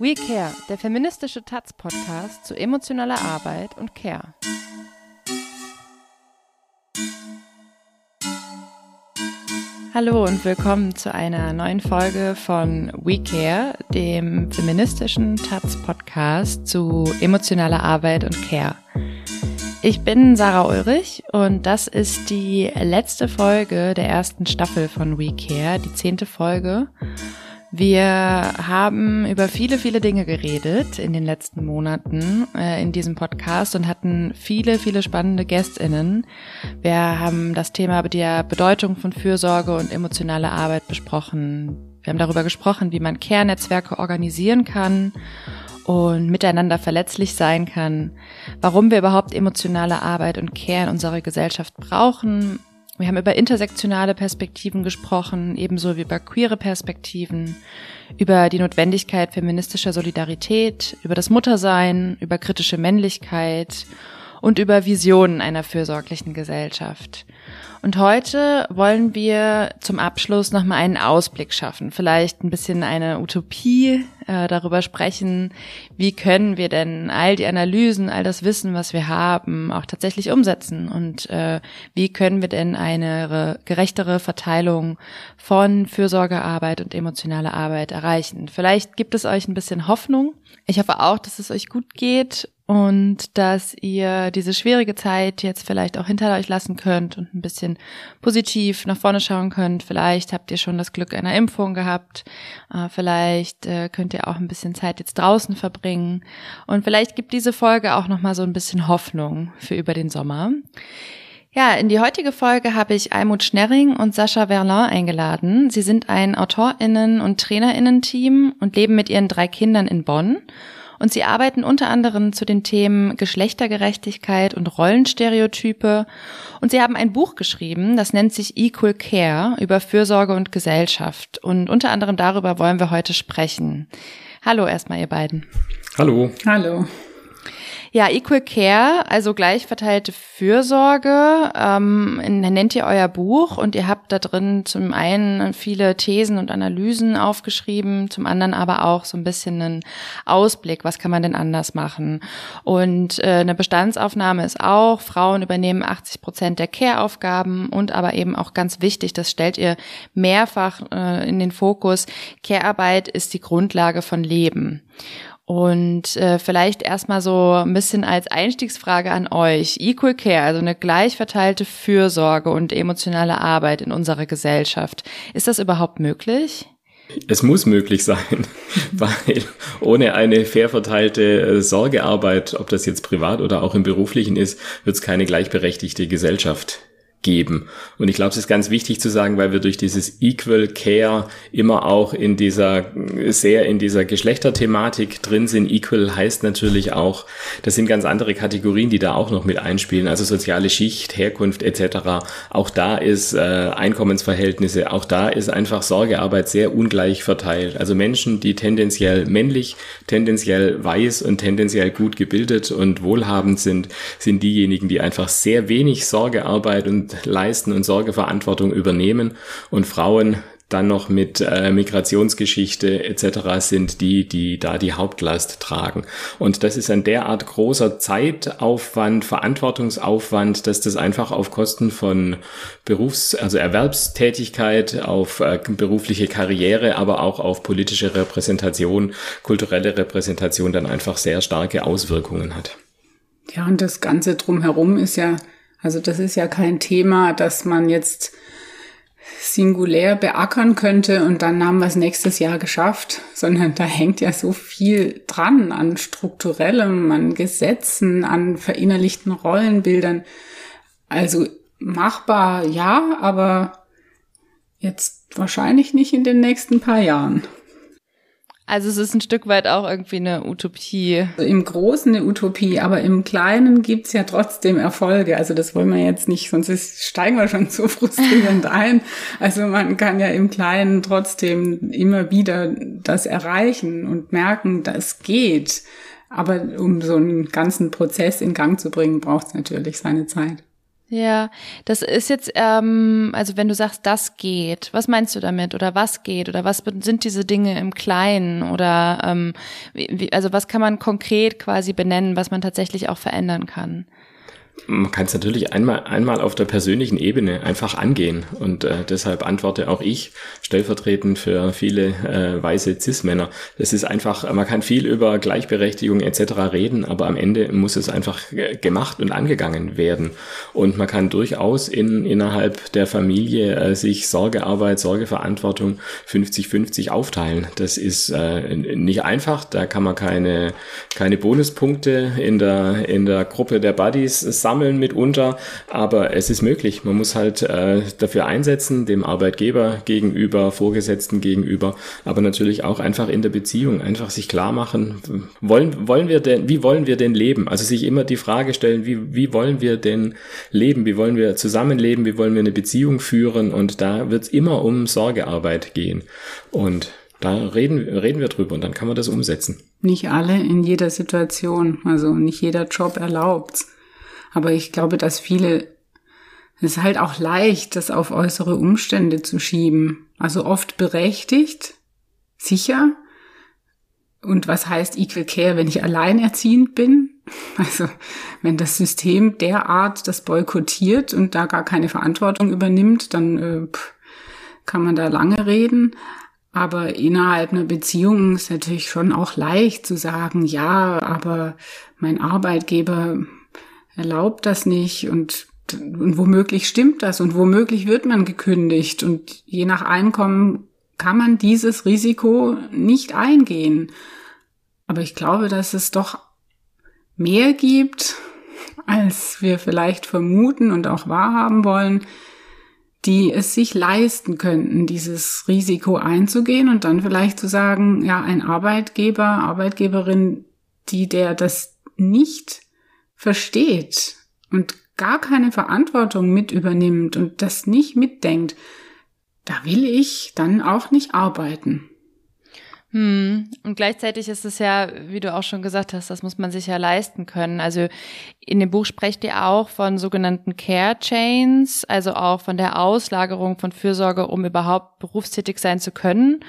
We Care, der feministische Taz-Podcast zu emotionaler Arbeit und Care. Hallo und willkommen zu einer neuen Folge von We Care, dem feministischen Taz-Podcast zu emotionaler Arbeit und Care. Ich bin Sarah Ulrich und das ist die letzte Folge der ersten Staffel von We Care, die zehnte Folge. Wir haben über viele, viele Dinge geredet in den letzten Monaten äh, in diesem Podcast und hatten viele, viele spannende GästInnen. Wir haben das Thema der Bedeutung von Fürsorge und emotionale Arbeit besprochen. Wir haben darüber gesprochen, wie man Care-Netzwerke organisieren kann und miteinander verletzlich sein kann, warum wir überhaupt emotionale Arbeit und Care in unserer Gesellschaft brauchen wir haben über intersektionale Perspektiven gesprochen, ebenso wie über queere Perspektiven, über die Notwendigkeit feministischer Solidarität, über das Muttersein, über kritische Männlichkeit und über Visionen einer fürsorglichen Gesellschaft. Und heute wollen wir zum Abschluss nochmal einen Ausblick schaffen, vielleicht ein bisschen eine Utopie äh, darüber sprechen, wie können wir denn all die Analysen, all das Wissen, was wir haben, auch tatsächlich umsetzen und äh, wie können wir denn eine gerechtere Verteilung von Fürsorgearbeit und emotionaler Arbeit erreichen. Vielleicht gibt es euch ein bisschen Hoffnung. Ich hoffe auch, dass es euch gut geht und dass ihr diese schwierige Zeit jetzt vielleicht auch hinter euch lassen könnt und ein bisschen positiv nach vorne schauen könnt. Vielleicht habt ihr schon das Glück einer Impfung gehabt, äh, vielleicht äh, könnt ihr auch ein bisschen Zeit jetzt draußen verbringen und vielleicht gibt diese Folge auch noch mal so ein bisschen Hoffnung für über den Sommer. Ja, in die heutige Folge habe ich Almut Schnerring und Sascha Verlin eingeladen. Sie sind ein AutorInnen- und TrainerInnen-Team und leben mit ihren drei Kindern in Bonn. Und sie arbeiten unter anderem zu den Themen Geschlechtergerechtigkeit und Rollenstereotype. Und sie haben ein Buch geschrieben, das nennt sich Equal Care über Fürsorge und Gesellschaft. Und unter anderem darüber wollen wir heute sprechen. Hallo erstmal, ihr beiden. Hallo. Hallo. Ja, Equal Care, also gleichverteilte Fürsorge, ähm, nennt ihr euer Buch und ihr habt da drin zum einen viele Thesen und Analysen aufgeschrieben, zum anderen aber auch so ein bisschen einen Ausblick, was kann man denn anders machen. Und äh, eine Bestandsaufnahme ist auch, Frauen übernehmen 80 Prozent der Care-Aufgaben und aber eben auch ganz wichtig, das stellt ihr mehrfach äh, in den Fokus, Care-Arbeit ist die Grundlage von Leben. Und äh, vielleicht erstmal so ein bisschen als Einstiegsfrage an euch. Equal Care, also eine gleich verteilte Fürsorge und emotionale Arbeit in unserer Gesellschaft. Ist das überhaupt möglich? Es muss möglich sein, weil ohne eine fair verteilte äh, Sorgearbeit, ob das jetzt privat oder auch im beruflichen ist, wird es keine gleichberechtigte Gesellschaft geben. Und ich glaube, es ist ganz wichtig zu sagen, weil wir durch dieses Equal Care immer auch in dieser, sehr in dieser Geschlechterthematik drin sind. Equal heißt natürlich auch, das sind ganz andere Kategorien, die da auch noch mit einspielen, also soziale Schicht, Herkunft etc. Auch da ist äh, Einkommensverhältnisse, auch da ist einfach Sorgearbeit sehr ungleich verteilt. Also Menschen, die tendenziell männlich, tendenziell weiß und tendenziell gut gebildet und wohlhabend sind, sind diejenigen, die einfach sehr wenig Sorgearbeit und leisten und Sorgeverantwortung übernehmen und Frauen dann noch mit äh, Migrationsgeschichte etc. sind die, die da die Hauptlast tragen. Und das ist ein derart großer Zeitaufwand, Verantwortungsaufwand, dass das einfach auf Kosten von Berufs-, also Erwerbstätigkeit, auf äh, berufliche Karriere, aber auch auf politische Repräsentation, kulturelle Repräsentation dann einfach sehr starke Auswirkungen hat. Ja, und das Ganze drumherum ist ja also das ist ja kein Thema, das man jetzt singulär beackern könnte und dann haben wir es nächstes Jahr geschafft, sondern da hängt ja so viel dran an strukturellem, an Gesetzen, an verinnerlichten Rollenbildern. Also machbar, ja, aber jetzt wahrscheinlich nicht in den nächsten paar Jahren. Also es ist ein Stück weit auch irgendwie eine Utopie. Also Im Großen eine Utopie, aber im Kleinen gibt's ja trotzdem Erfolge. Also das wollen wir jetzt nicht, sonst ist, steigen wir schon so frustrierend ein. Also man kann ja im Kleinen trotzdem immer wieder das erreichen und merken, dass geht. Aber um so einen ganzen Prozess in Gang zu bringen, braucht's natürlich seine Zeit. Ja, das ist jetzt, ähm, also wenn du sagst, das geht, was meinst du damit? Oder was geht? Oder was sind diese Dinge im Kleinen? Oder ähm, wie, also was kann man konkret quasi benennen, was man tatsächlich auch verändern kann? Man kann es natürlich einmal, einmal auf der persönlichen Ebene einfach angehen und äh, deshalb antworte auch ich stellvertretend für viele äh, weiße Cis-Männer. Es ist einfach, man kann viel über Gleichberechtigung etc. reden, aber am Ende muss es einfach gemacht und angegangen werden. Und man kann durchaus in, innerhalb der Familie äh, sich Sorgearbeit, Sorgeverantwortung 50-50 aufteilen. Das ist äh, nicht einfach, da kann man keine, keine Bonuspunkte in der, in der Gruppe der Buddies sammeln mitunter, aber es ist möglich. Man muss halt äh, dafür einsetzen, dem Arbeitgeber gegenüber, Vorgesetzten gegenüber, aber natürlich auch einfach in der Beziehung, einfach sich klar machen, wollen, wollen wir denn, wie wollen wir denn leben? Also sich immer die Frage stellen, wie, wie wollen wir denn leben? Wie wollen wir zusammenleben? Wie wollen wir eine Beziehung führen? Und da wird es immer um Sorgearbeit gehen. Und da reden, reden wir drüber und dann kann man das umsetzen. Nicht alle in jeder Situation, also nicht jeder Job erlaubt's. Aber ich glaube, dass viele, es ist halt auch leicht, das auf äußere Umstände zu schieben. Also oft berechtigt, sicher. Und was heißt Equal Care, wenn ich alleinerziehend bin? Also wenn das System derart das boykottiert und da gar keine Verantwortung übernimmt, dann äh, kann man da lange reden. Aber innerhalb einer Beziehung ist natürlich schon auch leicht zu sagen, ja, aber mein Arbeitgeber erlaubt das nicht und, und womöglich stimmt das und womöglich wird man gekündigt und je nach Einkommen kann man dieses Risiko nicht eingehen. Aber ich glaube, dass es doch mehr gibt, als wir vielleicht vermuten und auch wahrhaben wollen, die es sich leisten könnten, dieses Risiko einzugehen und dann vielleicht zu sagen, ja, ein Arbeitgeber, Arbeitgeberin, die der das nicht versteht und gar keine Verantwortung mit übernimmt und das nicht mitdenkt, da will ich dann auch nicht arbeiten. Hm. Und gleichzeitig ist es ja, wie du auch schon gesagt hast, das muss man sich ja leisten können. Also in dem Buch sprecht ihr auch von sogenannten Care Chains, also auch von der Auslagerung von Fürsorge, um überhaupt berufstätig sein zu können.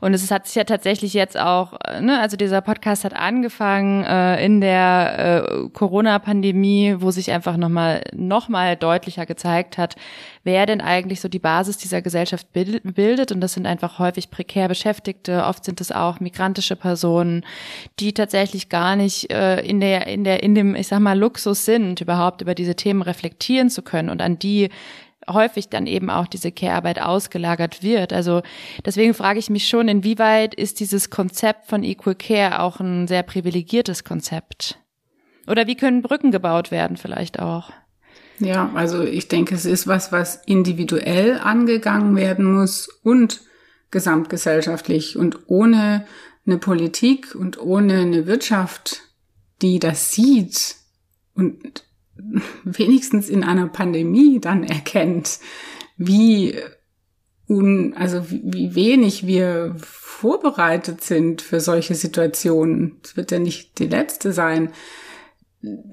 Und es hat sich ja tatsächlich jetzt auch, äh, ne, also dieser Podcast hat angefangen äh, in der äh, Corona-Pandemie, wo sich einfach nochmal noch mal deutlicher gezeigt hat, wer denn eigentlich so die Basis dieser Gesellschaft bildet. Und das sind einfach häufig prekär Beschäftigte, oft sind es auch migrantische Personen, die tatsächlich gar nicht äh, in der, in der, in dem, ich sag mal, Luxus sind, überhaupt über diese Themen reflektieren zu können und an die häufig dann eben auch diese Care-Arbeit ausgelagert wird. Also deswegen frage ich mich schon, inwieweit ist dieses Konzept von Equal Care auch ein sehr privilegiertes Konzept? Oder wie können Brücken gebaut werden vielleicht auch? Ja, also ich denke, es ist was, was individuell angegangen werden muss und gesamtgesellschaftlich und ohne eine Politik und ohne eine Wirtschaft, die das sieht und wenigstens in einer Pandemie dann erkennt, wie un, also wie wenig wir vorbereitet sind für solche Situationen. Es wird ja nicht die letzte sein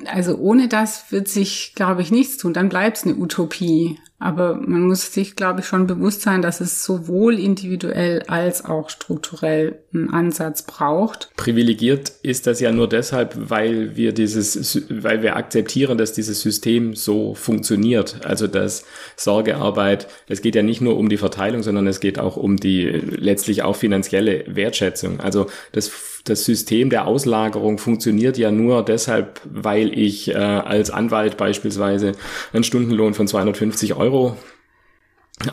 also ohne das wird sich, glaube ich, nichts tun. Dann bleibt es eine Utopie. Aber man muss sich, glaube ich, schon bewusst sein, dass es sowohl individuell als auch strukturell einen Ansatz braucht. Privilegiert ist das ja nur deshalb, weil wir dieses, weil wir akzeptieren, dass dieses System so funktioniert. Also dass Sorgearbeit, es geht ja nicht nur um die Verteilung, sondern es geht auch um die letztlich auch finanzielle Wertschätzung. Also das das System der Auslagerung funktioniert ja nur deshalb, weil ich äh, als Anwalt beispielsweise einen Stundenlohn von 250 Euro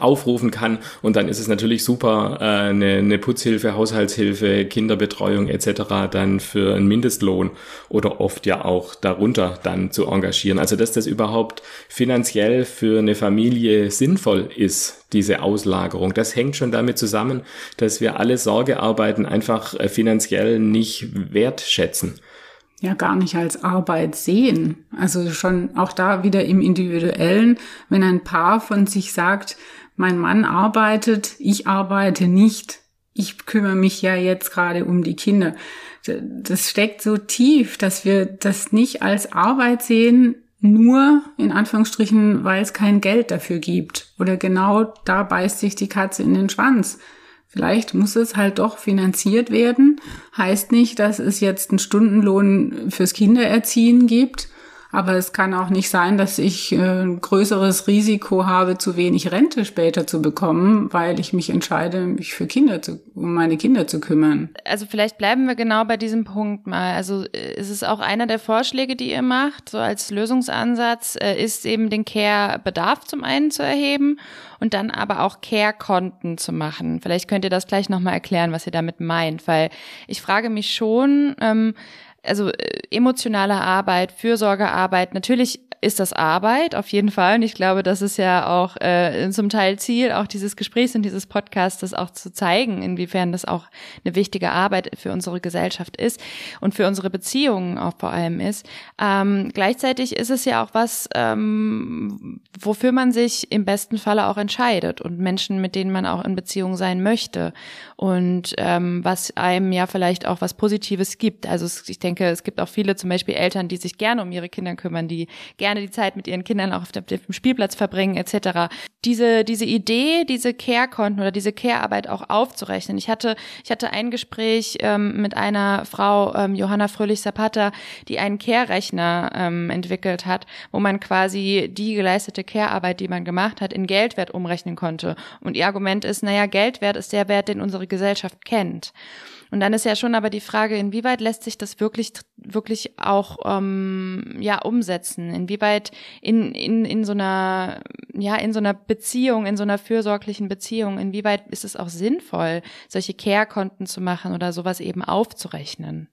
aufrufen kann und dann ist es natürlich super, äh, eine, eine Putzhilfe, Haushaltshilfe, Kinderbetreuung etc. dann für einen Mindestlohn oder oft ja auch darunter dann zu engagieren. Also dass das überhaupt finanziell für eine Familie sinnvoll ist, diese Auslagerung. Das hängt schon damit zusammen, dass wir alle Sorgearbeiten einfach äh, finanziell nicht wertschätzen ja gar nicht als Arbeit sehen. Also schon auch da wieder im Individuellen, wenn ein Paar von sich sagt, mein Mann arbeitet, ich arbeite nicht, ich kümmere mich ja jetzt gerade um die Kinder. Das steckt so tief, dass wir das nicht als Arbeit sehen, nur in Anführungsstrichen, weil es kein Geld dafür gibt. Oder genau da beißt sich die Katze in den Schwanz. Vielleicht muss es halt doch finanziert werden. Heißt nicht, dass es jetzt einen Stundenlohn fürs Kindererziehen gibt, aber es kann auch nicht sein, dass ich äh, ein größeres Risiko habe, zu wenig Rente später zu bekommen, weil ich mich entscheide, mich für Kinder zu, um meine Kinder zu kümmern. Also vielleicht bleiben wir genau bei diesem Punkt mal. Also äh, ist es auch einer der Vorschläge, die ihr macht, so als Lösungsansatz, äh, ist eben den Care-Bedarf zum einen zu erheben und dann aber auch Care-Konten zu machen. Vielleicht könnt ihr das gleich nochmal erklären, was ihr damit meint, weil ich frage mich schon, ähm, also äh, emotionale Arbeit, Fürsorgearbeit, natürlich ist das Arbeit, auf jeden Fall. Und ich glaube, das ist ja auch äh, zum Teil Ziel auch dieses Gesprächs und dieses Podcasts, das auch zu zeigen, inwiefern das auch eine wichtige Arbeit für unsere Gesellschaft ist und für unsere Beziehungen auch vor allem ist. Ähm, gleichzeitig ist es ja auch was, ähm, wofür man sich im besten Falle auch entscheidet und Menschen, mit denen man auch in Beziehung sein möchte und ähm, was einem ja vielleicht auch was Positives gibt. Also ich denke, es gibt auch viele zum Beispiel Eltern, die sich gerne um ihre Kinder kümmern, die gerne die Zeit mit ihren Kindern auch auf dem Spielplatz verbringen etc. Diese diese Idee, diese Care-Konten oder diese Care-Arbeit auch aufzurechnen. Ich hatte ich hatte ein Gespräch ähm, mit einer Frau ähm, Johanna Fröhlich Zapata, die einen Care-Rechner ähm, entwickelt hat, wo man quasi die geleistete Care-Arbeit, die man gemacht hat, in Geldwert umrechnen konnte. Und ihr Argument ist, naja, Geldwert ist der Wert, den unsere Gesellschaft kennt. Und dann ist ja schon aber die Frage, inwieweit lässt sich das wirklich, wirklich auch ähm, ja umsetzen? Inwieweit in, in, in so einer, ja, in so einer Beziehung, in so einer fürsorglichen Beziehung, inwieweit ist es auch sinnvoll, solche Care-Konten zu machen oder sowas eben aufzurechnen?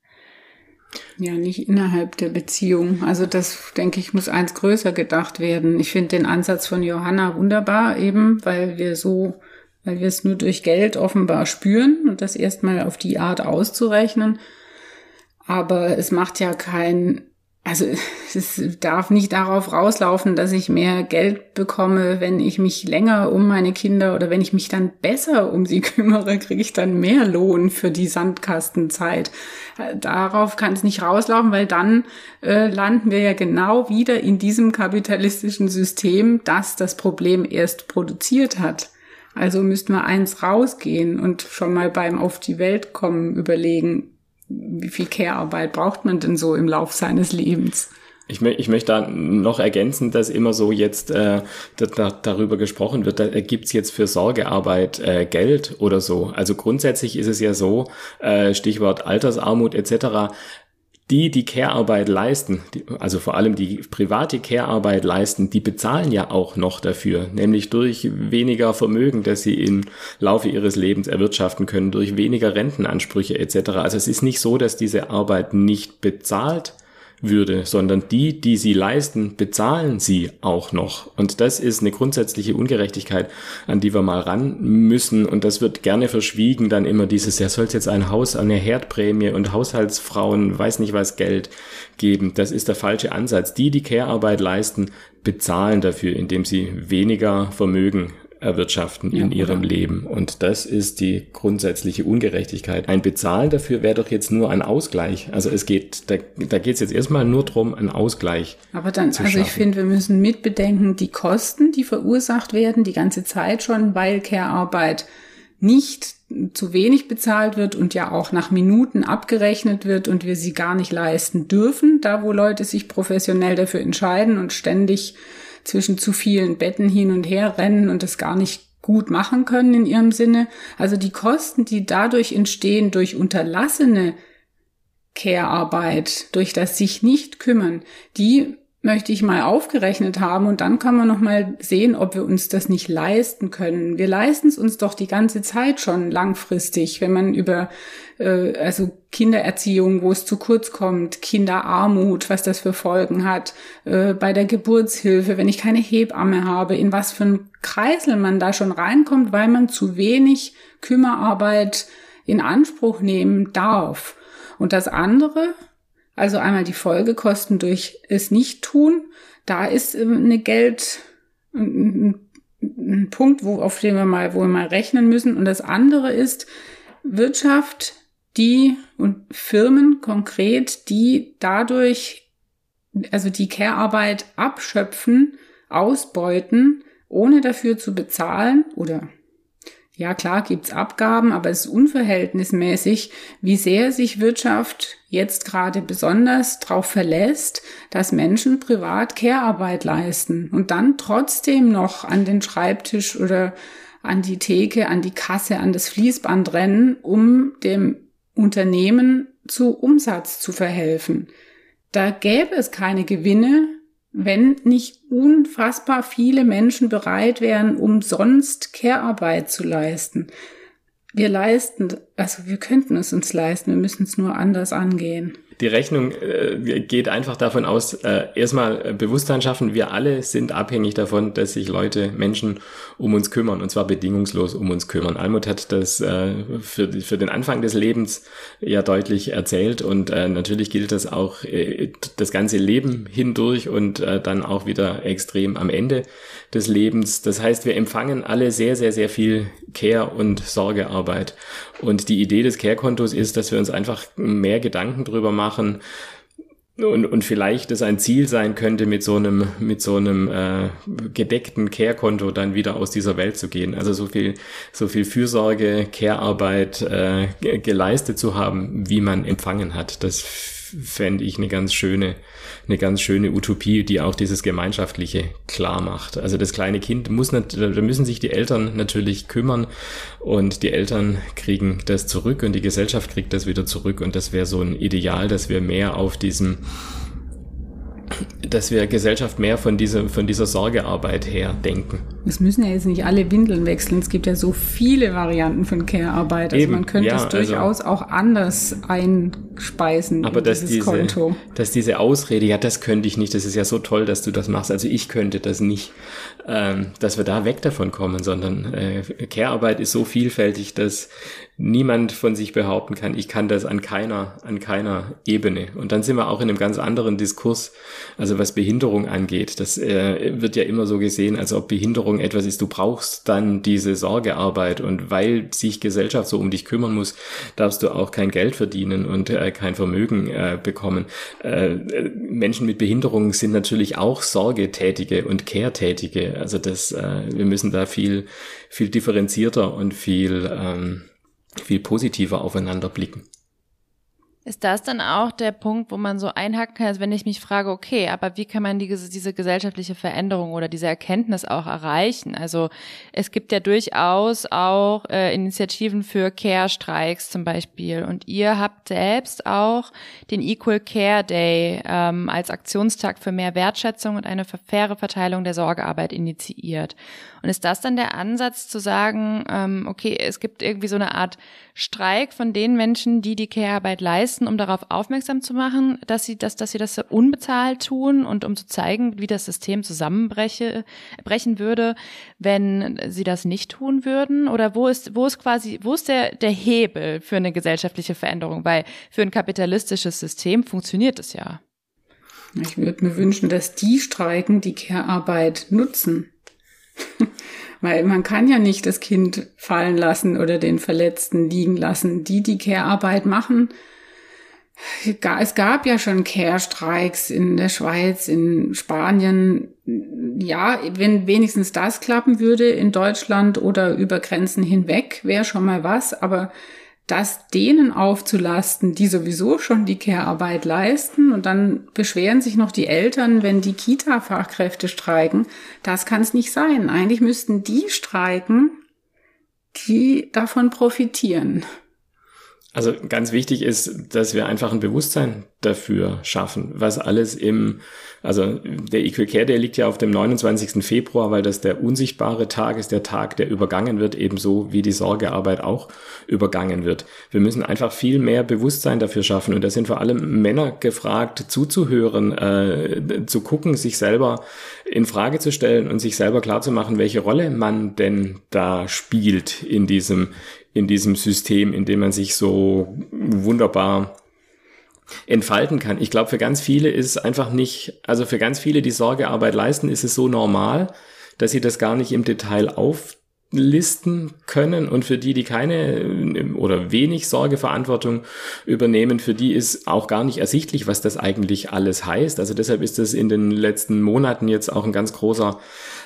Ja, nicht innerhalb der Beziehung. Also das, denke ich, muss eins größer gedacht werden. Ich finde den Ansatz von Johanna wunderbar, eben weil wir so weil wir es nur durch Geld offenbar spüren und das erstmal auf die Art auszurechnen. Aber es macht ja kein, also es darf nicht darauf rauslaufen, dass ich mehr Geld bekomme, wenn ich mich länger um meine Kinder oder wenn ich mich dann besser um sie kümmere, kriege ich dann mehr Lohn für die Sandkastenzeit. Darauf kann es nicht rauslaufen, weil dann äh, landen wir ja genau wieder in diesem kapitalistischen System, das das Problem erst produziert hat. Also müssten wir eins rausgehen und schon mal beim Auf die Welt kommen überlegen, wie viel Care-Arbeit braucht man denn so im Lauf seines Lebens? Ich, ich möchte da noch ergänzen, dass immer so jetzt äh, da, darüber gesprochen wird, da gibt's jetzt für Sorgearbeit äh, Geld oder so. Also grundsätzlich ist es ja so, äh, Stichwort Altersarmut etc., die, die Care-Arbeit leisten, die, also vor allem die private Care-Arbeit leisten, die bezahlen ja auch noch dafür, nämlich durch weniger Vermögen, das sie im Laufe ihres Lebens erwirtschaften können, durch weniger Rentenansprüche etc. Also es ist nicht so, dass diese Arbeit nicht bezahlt würde, sondern die, die sie leisten, bezahlen sie auch noch. Und das ist eine grundsätzliche Ungerechtigkeit, an die wir mal ran müssen. Und das wird gerne verschwiegen, dann immer dieses, ja, soll es jetzt ein Haus, eine Herdprämie und Haushaltsfrauen, weiß nicht was, Geld geben. Das ist der falsche Ansatz. Die, die Care-Arbeit leisten, bezahlen dafür, indem sie weniger Vermögen erwirtschaften ja, in ihrem oder? Leben. Und das ist die grundsätzliche Ungerechtigkeit. Ein Bezahlen dafür wäre doch jetzt nur ein Ausgleich. Also es geht, da, da geht es jetzt erstmal nur drum, einen Ausgleich. Aber dann, also schaffen. ich finde, wir müssen mitbedenken, die Kosten, die verursacht werden, die ganze Zeit schon, weil Care-Arbeit nicht zu wenig bezahlt wird und ja auch nach Minuten abgerechnet wird und wir sie gar nicht leisten dürfen, da wo Leute sich professionell dafür entscheiden und ständig zwischen zu vielen Betten hin und her rennen und das gar nicht gut machen können in ihrem Sinne. Also die Kosten, die dadurch entstehen durch unterlassene Care-Arbeit, durch das sich nicht kümmern, die möchte ich mal aufgerechnet haben und dann kann man noch mal sehen, ob wir uns das nicht leisten können. Wir leisten es uns doch die ganze Zeit schon langfristig, wenn man über äh, also Kindererziehung, wo es zu kurz kommt, Kinderarmut, was das für Folgen hat, äh, bei der Geburtshilfe, wenn ich keine Hebamme habe, in was für ein Kreisel man da schon reinkommt, weil man zu wenig Kümmerarbeit in Anspruch nehmen darf. Und das andere, also einmal die Folgekosten durch es nicht tun. Da ist ähm, eine Geld, ein, ein Punkt, wo, auf den wir mal, wo wir mal rechnen müssen. Und das andere ist Wirtschaft, die und Firmen konkret, die dadurch also die Care-Arbeit abschöpfen, ausbeuten, ohne dafür zu bezahlen oder ja, klar gibt's Abgaben, aber es ist unverhältnismäßig, wie sehr sich Wirtschaft jetzt gerade besonders darauf verlässt, dass Menschen privat Care-Arbeit leisten und dann trotzdem noch an den Schreibtisch oder an die Theke, an die Kasse, an das Fließband rennen, um dem Unternehmen zu Umsatz zu verhelfen. Da gäbe es keine Gewinne, wenn nicht unfassbar viele Menschen bereit wären, umsonst Care-Arbeit zu leisten. Wir leisten, also wir könnten es uns leisten, wir müssen es nur anders angehen die Rechnung äh, geht einfach davon aus, äh, erstmal äh, Bewusstsein schaffen, wir alle sind abhängig davon, dass sich Leute, Menschen um uns kümmern und zwar bedingungslos um uns kümmern. Almut hat das äh, für, für den Anfang des Lebens ja deutlich erzählt und äh, natürlich gilt das auch äh, das ganze Leben hindurch und äh, dann auch wieder extrem am Ende des Lebens. Das heißt, wir empfangen alle sehr, sehr, sehr viel Care- und Sorgearbeit. Und die Idee des Care-Kontos ist, dass wir uns einfach mehr Gedanken drüber machen, und, und vielleicht es ein Ziel sein könnte, mit so einem, mit so einem äh, gedeckten Care-Konto dann wieder aus dieser Welt zu gehen. Also so viel, so viel Fürsorge, Care-Arbeit äh, geleistet zu haben, wie man empfangen hat. Das fände ich eine ganz schöne, eine ganz schöne Utopie, die auch dieses Gemeinschaftliche klar macht. Also das kleine Kind muss da müssen sich die Eltern natürlich kümmern und die Eltern kriegen das zurück und die Gesellschaft kriegt das wieder zurück und das wäre so ein Ideal, dass wir mehr auf diesem dass wir Gesellschaft mehr von dieser, von dieser Sorgearbeit her denken. Es müssen ja jetzt nicht alle Windeln wechseln. Es gibt ja so viele Varianten von Care-Arbeit. Also Eben, man könnte ja, es also durchaus also, auch anders einspeisen. Aber dass diese, Konto. dass diese Ausrede, ja, das könnte ich nicht, das ist ja so toll, dass du das machst. Also ich könnte das nicht, ähm, dass wir da weg davon kommen, sondern äh, Care-Arbeit ist so vielfältig, dass niemand von sich behaupten kann, ich kann das an keiner, an keiner Ebene. Und dann sind wir auch in einem ganz anderen Diskurs, also was Behinderung angeht. Das äh, wird ja immer so gesehen, als ob Behinderung etwas ist, du brauchst dann diese Sorgearbeit und weil sich Gesellschaft so um dich kümmern muss, darfst du auch kein Geld verdienen und äh, kein Vermögen äh, bekommen. Äh, Menschen mit Behinderung sind natürlich auch Sorgetätige und Care-Tätige. Also das, äh, wir müssen da viel, viel differenzierter und viel ähm, viel positiver aufeinander blicken. Ist das dann auch der Punkt, wo man so einhaken kann, also wenn ich mich frage, okay, aber wie kann man diese, diese gesellschaftliche Veränderung oder diese Erkenntnis auch erreichen? Also es gibt ja durchaus auch äh, Initiativen für Care-Streiks zum Beispiel und ihr habt selbst auch den Equal Care Day ähm, als Aktionstag für mehr Wertschätzung und eine faire Verteilung der Sorgearbeit initiiert. Und ist das dann der Ansatz zu sagen, ähm, okay, es gibt irgendwie so eine Art Streik von den Menschen, die die Care-Arbeit leisten, um darauf aufmerksam zu machen, dass sie, dass, dass sie das unbezahlt tun und um zu zeigen, wie das System zusammenbrechen würde, wenn sie das nicht tun würden? Oder wo ist, wo ist quasi, wo ist der, der Hebel für eine gesellschaftliche Veränderung? Weil für ein kapitalistisches System funktioniert es ja. Ich würde mir wünschen, dass die streiken, die Care-Arbeit nutzen. Weil man kann ja nicht das Kind fallen lassen oder den Verletzten liegen lassen. Die, die Care-Arbeit machen, es gab ja schon Care-Streiks in der Schweiz, in Spanien. Ja, wenn wenigstens das klappen würde in Deutschland oder über Grenzen hinweg, wäre schon mal was. Aber das denen aufzulasten, die sowieso schon die Care-Arbeit leisten und dann beschweren sich noch die Eltern, wenn die Kita-Fachkräfte streiken, das kann es nicht sein. Eigentlich müssten die streiken, die davon profitieren. Also ganz wichtig ist, dass wir einfach ein Bewusstsein dafür schaffen, was alles im, also der Equal Care Day liegt ja auf dem 29. Februar, weil das der unsichtbare Tag ist, der Tag, der übergangen wird, ebenso wie die Sorgearbeit auch übergangen wird. Wir müssen einfach viel mehr Bewusstsein dafür schaffen und da sind vor allem Männer gefragt, zuzuhören, äh, zu gucken, sich selber in Frage zu stellen und sich selber klarzumachen, welche Rolle man denn da spielt in diesem in diesem System, in dem man sich so wunderbar entfalten kann. Ich glaube, für ganz viele ist einfach nicht, also für ganz viele, die Sorgearbeit leisten, ist es so normal, dass sie das gar nicht im Detail auf listen können und für die, die keine oder wenig Sorgeverantwortung übernehmen, für die ist auch gar nicht ersichtlich, was das eigentlich alles heißt. Also deshalb ist es in den letzten Monaten jetzt auch ein ganz großer,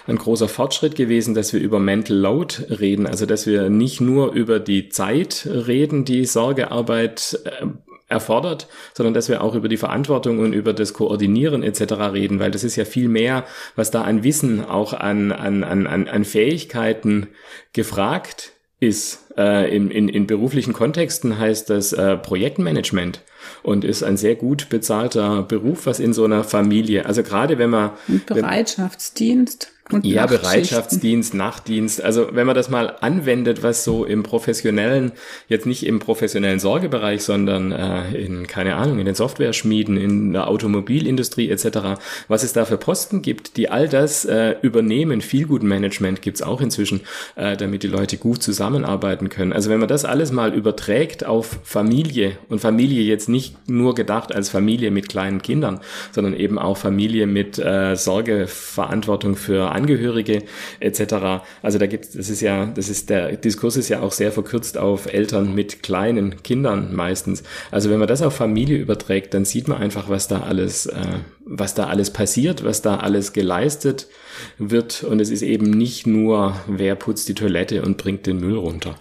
ein großer Fortschritt gewesen, dass wir über Mental Load reden. Also dass wir nicht nur über die Zeit reden, die Sorgearbeit äh, erfordert, sondern dass wir auch über die Verantwortung und über das Koordinieren etc. reden, weil das ist ja viel mehr, was da an Wissen, auch an, an, an, an Fähigkeiten gefragt ist. Äh, in, in, in beruflichen Kontexten heißt das äh, Projektmanagement und ist ein sehr gut bezahlter Beruf, was in so einer Familie, also gerade wenn man... Und Bereitschaftsdienst. Und ja, Bereitschaftsdienst, Nachtdienst. Also wenn man das mal anwendet, was so im professionellen, jetzt nicht im professionellen Sorgebereich, sondern äh, in, keine Ahnung, in den Software-Schmieden, in der Automobilindustrie etc., was es da für Posten gibt, die all das äh, übernehmen. Feelgood-Management gibt's auch inzwischen, äh, damit die Leute gut zusammenarbeiten können. Also wenn man das alles mal überträgt auf Familie und Familie jetzt nicht nur gedacht als Familie mit kleinen Kindern, sondern eben auch Familie mit äh, Sorgeverantwortung für Angehörige etc. Also da gibt das ist ja, das ist der Diskurs ist ja auch sehr verkürzt auf Eltern mit kleinen Kindern meistens. Also wenn man das auf Familie überträgt, dann sieht man einfach, was da alles, äh, was da alles passiert, was da alles geleistet wird. Und es ist eben nicht nur, wer putzt die Toilette und bringt den Müll runter.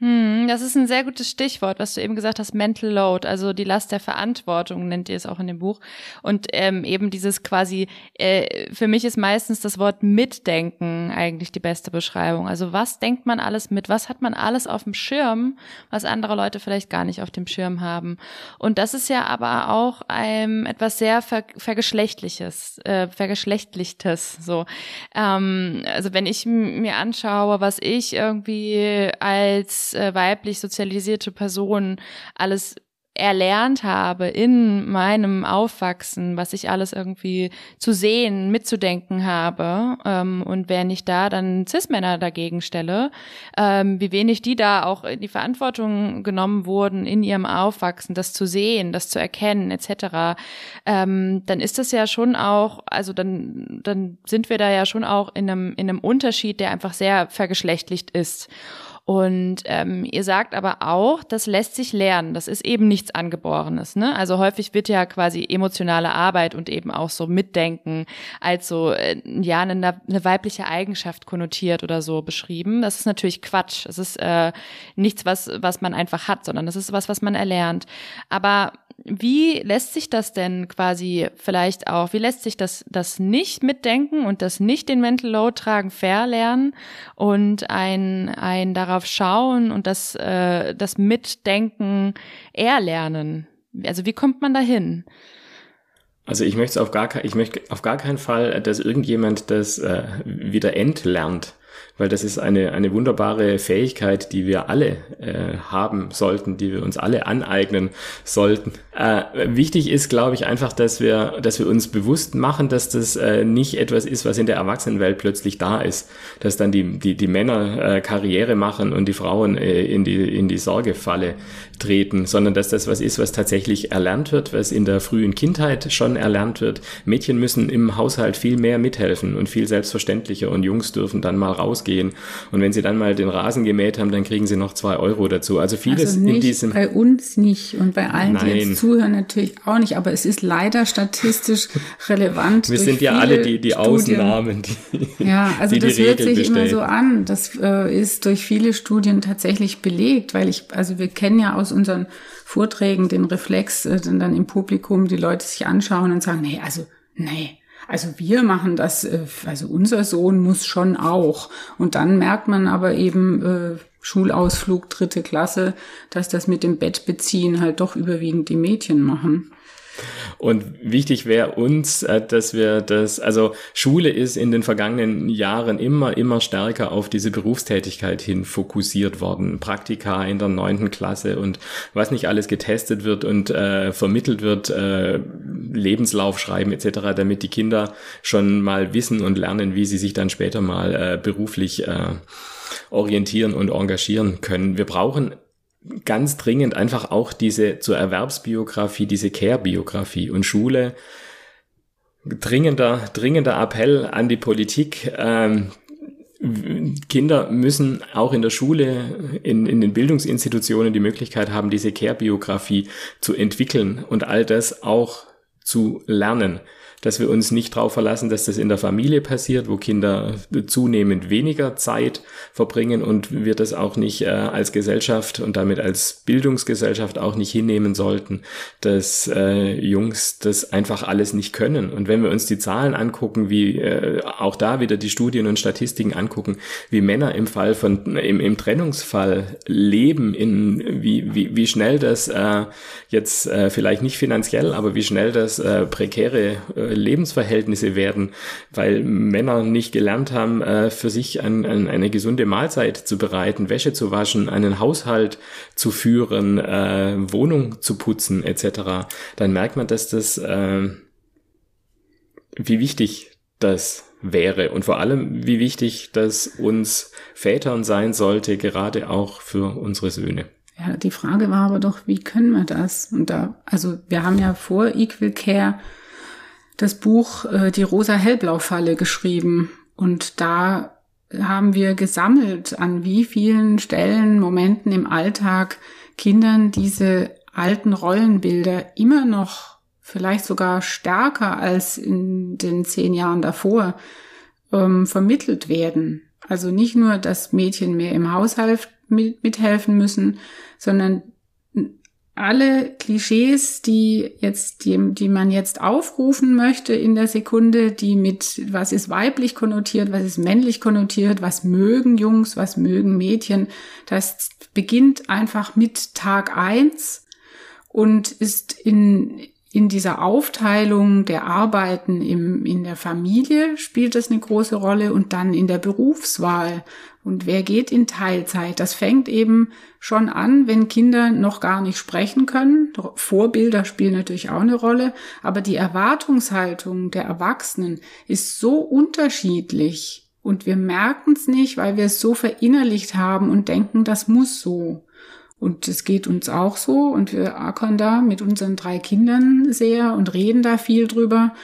Hm, das ist ein sehr gutes Stichwort, was du eben gesagt hast, Mental Load, also die Last der Verantwortung nennt ihr es auch in dem Buch. Und ähm, eben dieses quasi, äh, für mich ist meistens das Wort Mitdenken eigentlich die beste Beschreibung. Also was denkt man alles mit, was hat man alles auf dem Schirm, was andere Leute vielleicht gar nicht auf dem Schirm haben. Und das ist ja aber auch ähm, etwas sehr ver vergeschlechtliches, äh, vergeschlechtlichtes. So, ähm, also wenn ich mir anschaue, was ich irgendwie als äh, weiblich sozialisierte Person alles erlernt habe in meinem Aufwachsen, was ich alles irgendwie zu sehen, mitzudenken habe ähm, und wenn ich da dann Cis-Männer dagegen stelle, ähm, wie wenig die da auch in die Verantwortung genommen wurden in ihrem Aufwachsen, das zu sehen, das zu erkennen etc., ähm, dann ist das ja schon auch, also dann, dann sind wir da ja schon auch in einem, in einem Unterschied, der einfach sehr vergeschlechtlicht ist. Und ähm, ihr sagt aber auch, das lässt sich lernen. Das ist eben nichts Angeborenes. Ne? Also häufig wird ja quasi emotionale Arbeit und eben auch so Mitdenken als so äh, ja eine, eine weibliche Eigenschaft konnotiert oder so beschrieben. Das ist natürlich Quatsch. Es ist äh, nichts, was was man einfach hat, sondern das ist was, was man erlernt. Aber wie lässt sich das denn quasi vielleicht auch, wie lässt sich das, das nicht mitdenken und das nicht den Mental Load tragen verlernen und ein, ein darauf schauen und das, äh, das Mitdenken erlernen? Also wie kommt man dahin? Also ich möchte auf gar, ich möchte auf gar keinen Fall, dass irgendjemand das äh, wieder entlernt weil das ist eine, eine wunderbare Fähigkeit, die wir alle äh, haben sollten, die wir uns alle aneignen sollten. Äh, wichtig ist, glaube ich, einfach, dass wir, dass wir uns bewusst machen, dass das äh, nicht etwas ist, was in der Erwachsenenwelt plötzlich da ist, dass dann die, die, die Männer äh, Karriere machen und die Frauen äh, in, die, in die Sorgefalle treten, sondern dass das was ist, was tatsächlich erlernt wird, was in der frühen Kindheit schon erlernt wird. Mädchen müssen im Haushalt viel mehr mithelfen und viel selbstverständlicher und Jungs dürfen dann mal rausgehen. Und wenn sie dann mal den Rasen gemäht haben, dann kriegen sie noch zwei Euro dazu. Also vieles also nicht in diesem. Bei uns nicht und bei allen, Nein. die jetzt zuhören, natürlich auch nicht. Aber es ist leider statistisch relevant. Wir sind ja alle die, die Ausnahmen, die. Ja, also die das die hört sich bestellen. immer so an. Das äh, ist durch viele Studien tatsächlich belegt, weil ich, also wir kennen ja aus unseren Vorträgen den Reflex, äh, dann im Publikum die Leute sich anschauen und sagen, nee, also, nee, also wir machen das, äh, also unser Sohn muss schon auch. Und dann merkt man aber eben äh, Schulausflug dritte Klasse, dass das mit dem Bettbeziehen halt doch überwiegend die Mädchen machen. Und wichtig wäre uns, äh, dass wir das, also Schule ist in den vergangenen Jahren immer, immer stärker auf diese Berufstätigkeit hin fokussiert worden. Praktika in der neunten Klasse und was nicht alles getestet wird und äh, vermittelt wird, äh, Lebenslauf schreiben etc., damit die Kinder schon mal wissen und lernen, wie sie sich dann später mal äh, beruflich äh, orientieren und engagieren können. Wir brauchen ganz dringend einfach auch diese zur Erwerbsbiografie, diese Care-Biografie und Schule. Dringender, dringender Appell an die Politik. Ähm, Kinder müssen auch in der Schule, in, in den Bildungsinstitutionen die Möglichkeit haben, diese Care-Biografie zu entwickeln und all das auch zu lernen dass wir uns nicht darauf verlassen, dass das in der Familie passiert, wo Kinder zunehmend weniger Zeit verbringen und wir das auch nicht äh, als Gesellschaft und damit als Bildungsgesellschaft auch nicht hinnehmen sollten, dass äh, Jungs das einfach alles nicht können. Und wenn wir uns die Zahlen angucken, wie äh, auch da wieder die Studien und Statistiken angucken, wie Männer im Fall von im, im Trennungsfall leben, in wie, wie, wie schnell das äh, jetzt äh, vielleicht nicht finanziell, aber wie schnell das äh, prekäre äh, Lebensverhältnisse werden, weil Männer nicht gelernt haben, äh, für sich ein, ein, eine gesunde Mahlzeit zu bereiten, Wäsche zu waschen, einen Haushalt zu führen, äh, Wohnung zu putzen etc., dann merkt man, dass das, äh, wie wichtig das wäre und vor allem, wie wichtig das uns Vätern sein sollte, gerade auch für unsere Söhne. Ja, die Frage war aber doch, wie können wir das? Und da, also wir haben ja vor Equal Care das Buch äh, Die rosa-hellblau-Falle geschrieben. Und da haben wir gesammelt, an wie vielen Stellen, Momenten im Alltag Kindern diese alten Rollenbilder immer noch, vielleicht sogar stärker als in den zehn Jahren davor, ähm, vermittelt werden. Also nicht nur, dass Mädchen mehr im Haushalt mit, mithelfen müssen, sondern alle Klischees, die jetzt, die, die man jetzt aufrufen möchte in der Sekunde, die mit, was ist weiblich konnotiert, was ist männlich konnotiert, was mögen Jungs, was mögen Mädchen, das beginnt einfach mit Tag eins und ist in, in dieser Aufteilung der Arbeiten im, in der Familie spielt das eine große Rolle und dann in der Berufswahl. Und wer geht in Teilzeit? Das fängt eben schon an, wenn Kinder noch gar nicht sprechen können. Vorbilder spielen natürlich auch eine Rolle, aber die Erwartungshaltung der Erwachsenen ist so unterschiedlich und wir merken es nicht, weil wir es so verinnerlicht haben und denken, das muss so. Und es geht uns auch so und wir ackern da mit unseren drei Kindern sehr und reden da viel drüber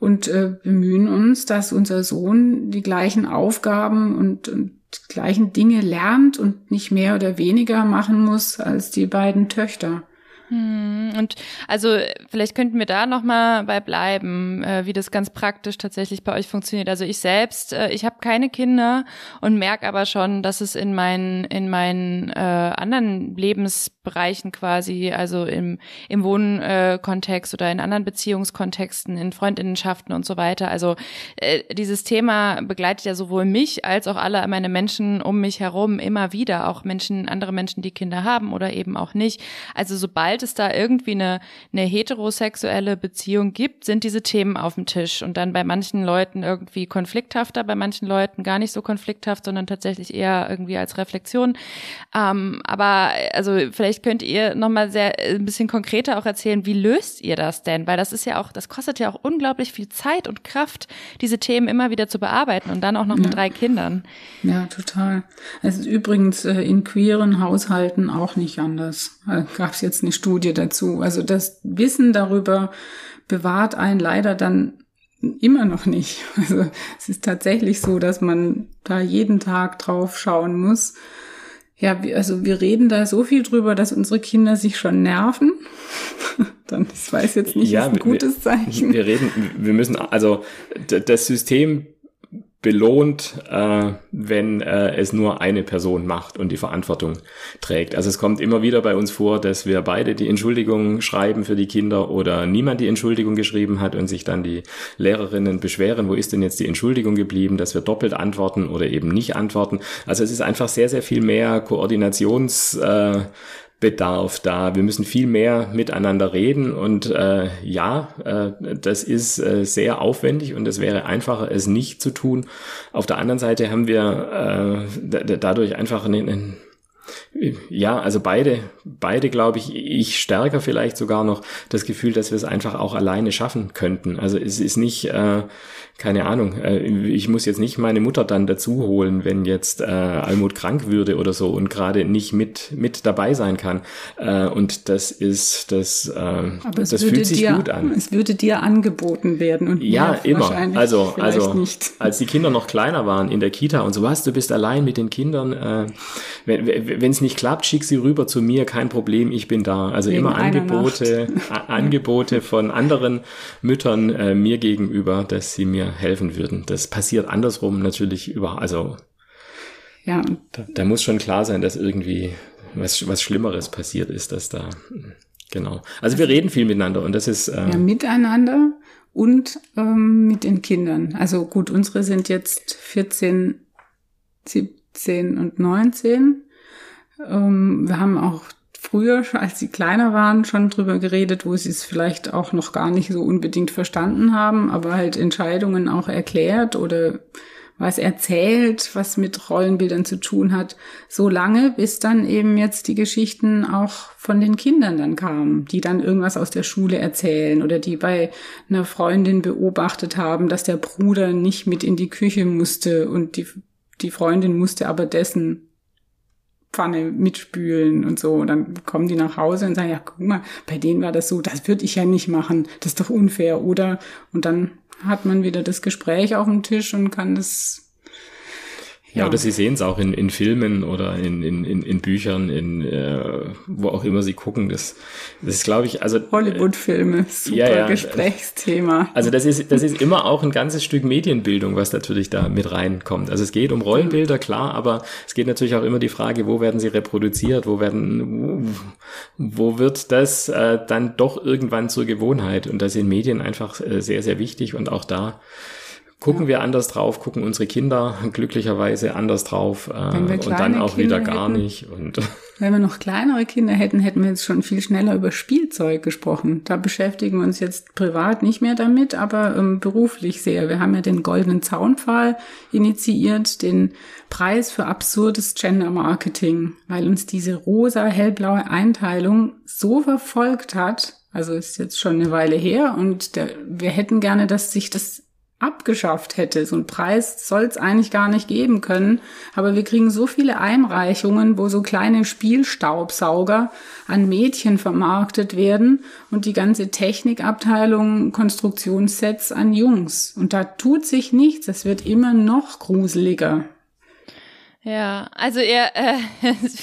und äh, bemühen uns, dass unser Sohn die gleichen Aufgaben und, und gleichen Dinge lernt und nicht mehr oder weniger machen muss als die beiden Töchter. Hm, und also vielleicht könnten wir da noch mal bei bleiben, äh, wie das ganz praktisch tatsächlich bei euch funktioniert. Also ich selbst, äh, ich habe keine Kinder und merke aber schon, dass es in meinen in meinen äh, anderen Lebensbereichen quasi, also im im Wohnkontext oder in anderen Beziehungskontexten, in Freundinnenschaften und so weiter. Also äh, dieses Thema begleitet ja sowohl mich als auch alle meine Menschen um mich herum immer wieder, auch Menschen, andere Menschen, die Kinder haben oder eben auch nicht. Also sobald sobald es da irgendwie eine, eine heterosexuelle Beziehung gibt, sind diese Themen auf dem Tisch und dann bei manchen Leuten irgendwie konflikthafter, bei manchen Leuten gar nicht so konflikthaft, sondern tatsächlich eher irgendwie als Reflexion. Ähm, aber also vielleicht könnt ihr nochmal sehr äh, ein bisschen konkreter auch erzählen, wie löst ihr das denn? Weil das ist ja auch, das kostet ja auch unglaublich viel Zeit und Kraft, diese Themen immer wieder zu bearbeiten und dann auch noch mit ja. drei Kindern. Ja, total. Es ist übrigens äh, in queeren Haushalten auch nicht anders. Äh, Gab es jetzt eine Studie dazu. Also das Wissen darüber bewahrt einen leider dann immer noch nicht. Also es ist tatsächlich so, dass man da jeden Tag drauf schauen muss. Ja, also wir reden da so viel drüber, dass unsere Kinder sich schon nerven. Dann, ich weiß jetzt nicht, ja, ist ein gutes Zeichen. Wir reden, wir müssen, also das System belohnt, äh, wenn äh, es nur eine Person macht und die Verantwortung trägt. Also es kommt immer wieder bei uns vor, dass wir beide die Entschuldigung schreiben für die Kinder oder niemand die Entschuldigung geschrieben hat und sich dann die Lehrerinnen beschweren, wo ist denn jetzt die Entschuldigung geblieben, dass wir doppelt antworten oder eben nicht antworten. Also es ist einfach sehr, sehr viel mehr Koordinations äh, Bedarf da. Wir müssen viel mehr miteinander reden und äh, ja, äh, das ist äh, sehr aufwendig und es wäre einfacher, es nicht zu tun. Auf der anderen Seite haben wir äh, dadurch einfach einen, einen Ja, also beide, beide glaube ich, ich stärker vielleicht sogar noch das Gefühl, dass wir es einfach auch alleine schaffen könnten. Also es ist nicht, äh, keine Ahnung, äh, ich muss jetzt nicht meine Mutter dann dazu holen, wenn jetzt äh, Almut krank würde oder so und gerade nicht mit, mit dabei sein kann. Äh, und das ist, das, äh, Aber das fühlt sich dir, gut an. Es würde dir angeboten werden und Ja, immer. Also, also nicht. als die Kinder noch kleiner waren in der Kita und so was, du bist allein mit den Kindern. Äh, wenn es nicht klappt, schick sie rüber zu mir, kein Problem, ich bin da. Also Wegen immer Angebote, Angebote von anderen Müttern äh, mir gegenüber, dass sie mir helfen würden. Das passiert andersrum natürlich über, also Ja, da, da muss schon klar sein, dass irgendwie was, was Schlimmeres passiert ist, dass da, genau. Also wir reden viel miteinander und das ist, äh, ja, miteinander und ähm, mit den Kindern. Also gut, unsere sind jetzt 14, 17 und 19. Ähm, wir haben auch früher, als sie kleiner waren, schon drüber geredet, wo sie es vielleicht auch noch gar nicht so unbedingt verstanden haben, aber halt Entscheidungen auch erklärt oder was erzählt, was mit Rollenbildern zu tun hat, so lange, bis dann eben jetzt die Geschichten auch von den Kindern dann kamen, die dann irgendwas aus der Schule erzählen oder die bei einer Freundin beobachtet haben, dass der Bruder nicht mit in die Küche musste und die, die Freundin musste aber dessen Pfanne mitspülen und so. Und dann kommen die nach Hause und sagen, ja, guck mal, bei denen war das so, das würde ich ja nicht machen, das ist doch unfair, oder? Und dann hat man wieder das Gespräch auf dem Tisch und kann das Ja, oder sie sehen es auch in, in Filmen oder in, in, in, in Büchern, in äh, wo auch immer sie gucken. Das, das ist, glaube ich, also Hollywood-Filme, super ja, ja. Gesprächsthema. Also das ist, das ist immer auch ein ganzes Stück Medienbildung, was natürlich da mit reinkommt. Also es geht um Rollenbilder, klar, aber es geht natürlich auch immer die Frage, wo werden sie reproduziert, wo werden, wo, wo wird das äh, dann doch irgendwann zur Gewohnheit? Und da sind Medien einfach äh, sehr, sehr wichtig und auch da gucken wir anders drauf, gucken unsere Kinder glücklicherweise anders drauf äh, und dann auch wieder Kinder gar hätten. nicht. Und Wenn wir noch kleinere Kinder hätten, hätten wir jetzt schon viel schneller über Spielzeug gesprochen. Da beschäftigen wir uns jetzt privat nicht mehr damit, aber ähm, beruflich sehr. Wir haben ja den goldenen Zaunpfahl initiiert, den Preis für absurdes Gender Marketing, weil uns diese rosa, hellblaue Einteilung so verfolgt hat. Also ist jetzt schon eine Weile her und der, wir hätten gerne, dass sich das abgeschafft hätte. So einen Preis soll es eigentlich gar nicht geben können. Aber wir kriegen so viele Einreichungen, wo so kleine Spielstaubsauger an Mädchen vermarktet werden und die ganze Technikabteilung Konstruktionssets an Jungs. Und da tut sich nichts. Es wird immer noch gruseliger. Ja, also ihr, äh,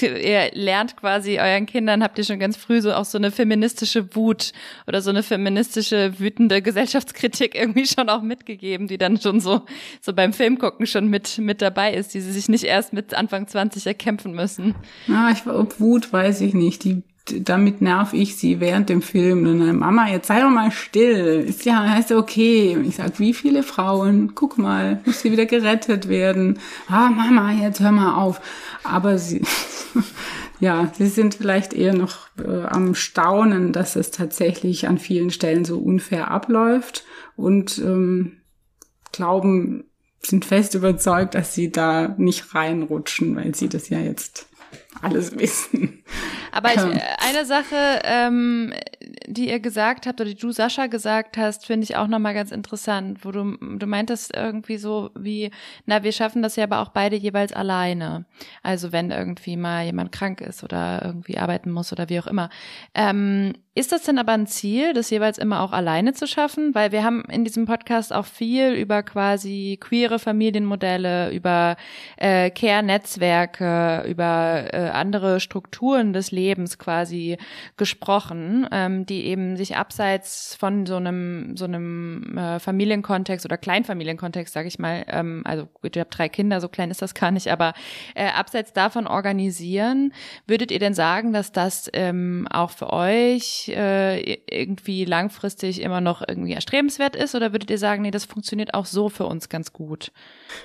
ihr lernt quasi euren Kindern, habt ihr schon ganz früh so auch so eine feministische Wut oder so eine feministische, wütende Gesellschaftskritik irgendwie schon auch mitgegeben, die dann schon so, so beim Filmgucken schon mit, mit dabei ist, die sie sich nicht erst mit Anfang 20 erkämpfen müssen. Ah, ich, ob Wut weiß ich nicht. Die, damit nerv ich sie während dem Film. Und dann, Mama, jetzt sei doch mal still. Ist ja, ja okay. Und ich sag, wie viele Frauen? Guck mal, muss sie wieder gerettet werden. Ah, Mama, jetzt hör mal auf. Aber sie, ja, sie sind vielleicht eher noch äh, am Staunen, dass es tatsächlich an vielen Stellen so unfair abläuft und ähm, glauben, sind fest überzeugt, dass sie da nicht reinrutschen, weil sie das ja jetzt alles wissen. Aber ich, äh, eine Sache, ähm, die ihr gesagt habt oder die du Sascha gesagt hast, finde ich auch nochmal ganz interessant, wo du, du meintest irgendwie so wie, na, wir schaffen das ja aber auch beide jeweils alleine. Also wenn irgendwie mal jemand krank ist oder irgendwie arbeiten muss oder wie auch immer. Ähm, ist das denn aber ein Ziel, das jeweils immer auch alleine zu schaffen? Weil wir haben in diesem Podcast auch viel über quasi queere Familienmodelle, über äh, Care-Netzwerke, über äh, andere Strukturen des Lebens quasi gesprochen, ähm, die eben sich abseits von so einem so einem äh, Familienkontext oder Kleinfamilienkontext, sage ich mal, ähm, also gut, ihr habt drei Kinder, so klein ist das gar nicht, aber äh, abseits davon organisieren, würdet ihr denn sagen, dass das ähm, auch für euch äh, irgendwie langfristig immer noch irgendwie erstrebenswert ist, oder würdet ihr sagen, nee, das funktioniert auch so für uns ganz gut?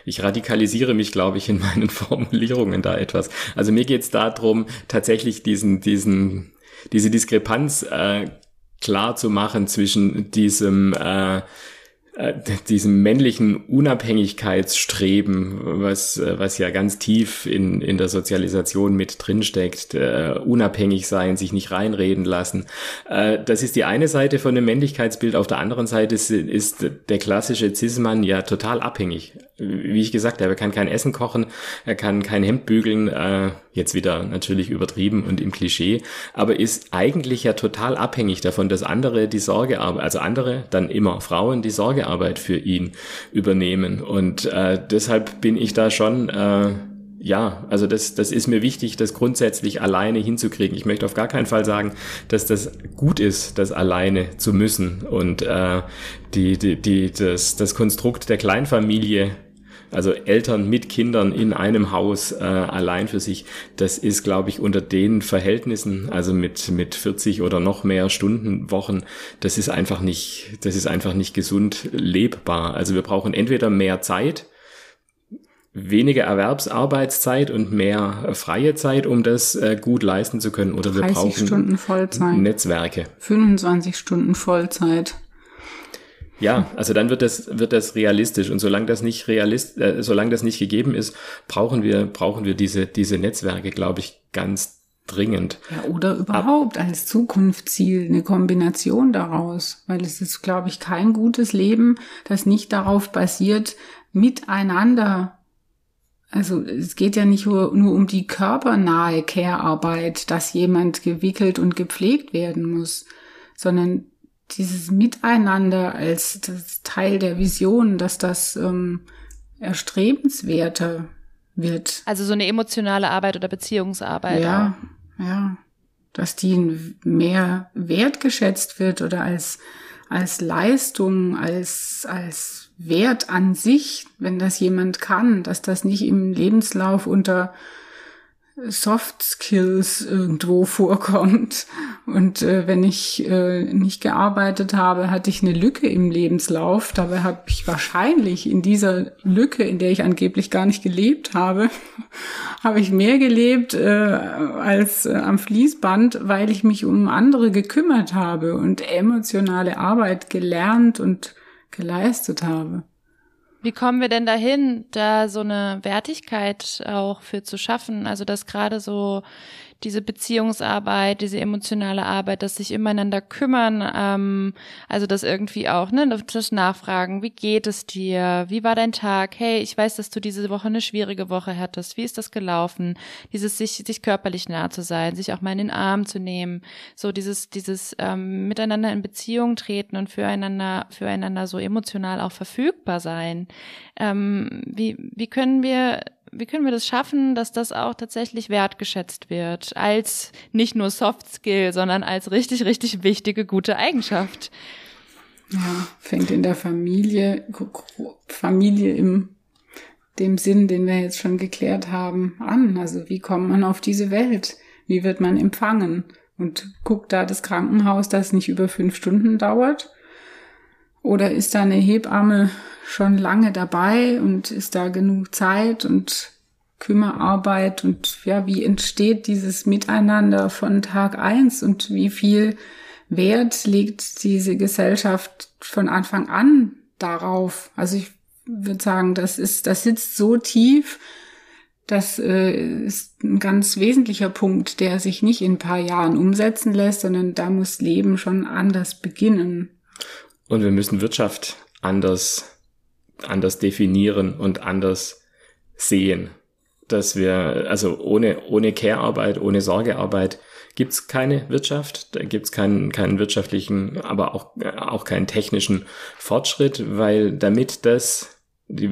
Ich radikalisiere mich, glaube ich, in meinen Formulierungen da etwas. Also mir geht es darum, tatsächlich diesen, diesen, diese Diskrepanz äh, klar zu machen zwischen diesem äh, äh, diesem männlichen Unabhängigkeitsstreben, was, äh, was ja ganz tief in, in der Sozialisation mit drinsteckt, äh, unabhängig sein, sich nicht reinreden lassen. Äh, das ist die eine Seite von dem Männlichkeitsbild. Auf der anderen Seite ist, der klassische Cis-Mann ja total abhängig. Wie ich gesagt habe, er kann kein Essen kochen, er kann kein Hemd bügeln, äh, jetzt wieder natürlich übertrieben und im Klischee, aber ist eigentlich ja total abhängig davon, dass andere die Sorgearbeit, also andere, dann immer Frauen die Sorgearbeit für ihn übernehmen. Und äh, deshalb bin ich da schon äh, ja, also das, das ist mir wichtig, das grundsätzlich alleine hinzukriegen. Ich möchte auf gar keinen Fall sagen, dass das gut ist, das alleine zu müssen. Und äh, die, die, die, das, das Konstrukt der Kleinfamilie also Eltern mit Kindern in einem Haus äh, allein für sich, das ist, glaube ich, unter den Verhältnissen, also mit mit 40 oder noch mehr Stunden Wochen, das ist einfach nicht, das ist einfach nicht gesund lebbar. Also wir brauchen entweder mehr Zeit, weniger Erwerbsarbeitszeit und mehr freie Zeit, um das äh, gut leisten zu können, oder wir brauchen Stunden Vollzeit. Netzwerke. 25 Stunden Vollzeit. Ja, also dann wird das wird das realistisch und solange das nicht realist, äh, solange das nicht gegeben ist, brauchen wir brauchen wir diese diese Netzwerke, glaube ich, ganz dringend. Ja, oder überhaupt als Zukunftsziel eine Kombination daraus, weil es ist, glaube ich, kein gutes Leben, das nicht darauf basiert, miteinander also es geht ja nicht nur, nur um die körpernahe Care-Arbeit, dass jemand gewickelt und gepflegt werden muss, sondern dieses Miteinander als Teil der Vision, dass das ähm, erstrebenswerter wird. Also so eine emotionale Arbeit oder Beziehungsarbeit. Ja, auch. ja. Dass die mehr wertgeschätzt wird oder als, als Leistung, als, als Wert an sich, wenn das jemand kann, dass das nicht im Lebenslauf unter Soft Skills irgendwo vorkommt. Und äh, wenn ich äh, nicht gearbeitet habe, hatte ich eine Lücke im Lebenslauf. Dabei habe ich wahrscheinlich in dieser Lücke, in der ich angeblich gar nicht gelebt habe, habe ich mehr gelebt äh, als äh, am Fließband, weil ich mich um andere gekümmert habe und emotionale Arbeit gelernt und geleistet habe. Wie kommen wir denn dahin, da so eine Wertigkeit auch für zu schaffen? Also dass gerade so diese Beziehungsarbeit, diese emotionale Arbeit, dass sich ineinander kümmern, ähm, also das irgendwie auch, ne, das Nachfragen, wie geht es dir, wie war dein Tag, hey, ich weiß, dass du diese Woche eine schwierige Woche hattest, wie ist das gelaufen, dieses sich, sich körperlich nah zu sein, sich auch mal in den Arm zu nehmen, so dieses, dieses ähm, miteinander in Beziehung treten und füreinander, füreinander so emotional auch verfügbar sein. Ähm, wie, wie können wir wie können wir das schaffen, dass das auch tatsächlich wertgeschätzt wird als nicht nur Soft Skill, sondern als richtig, richtig wichtige, gute Eigenschaft? Ja, fängt in der Familie, Familie im dem Sinn, den wir jetzt schon geklärt haben, an. Also wie kommt man auf diese Welt? Wie wird man empfangen? Und guckt da das Krankenhaus, das nicht über fünf Stunden dauert? Oder ist da eine Hebamme schon lange dabei und ist da genug Zeit und Kümmerarbeit und ja, wie entsteht dieses Miteinander von Tag eins und wie viel Wert legt diese Gesellschaft von Anfang an darauf? Also ich würde sagen, das ist, das sitzt so tief, das äh, ist ein ganz wesentlicher Punkt, der sich nicht in ein paar Jahren umsetzen lässt, sondern da muss Leben schon anders beginnen. Und wir müssen Wirtschaft anders anders definieren und anders sehen. Dass wir, also ohne, ohne Care-Arbeit, ohne Sorgearbeit gibt's keine Wirtschaft, da gibt's keinen, keinen wirtschaftlichen, aber auch, auch keinen technischen Fortschritt, weil damit das die,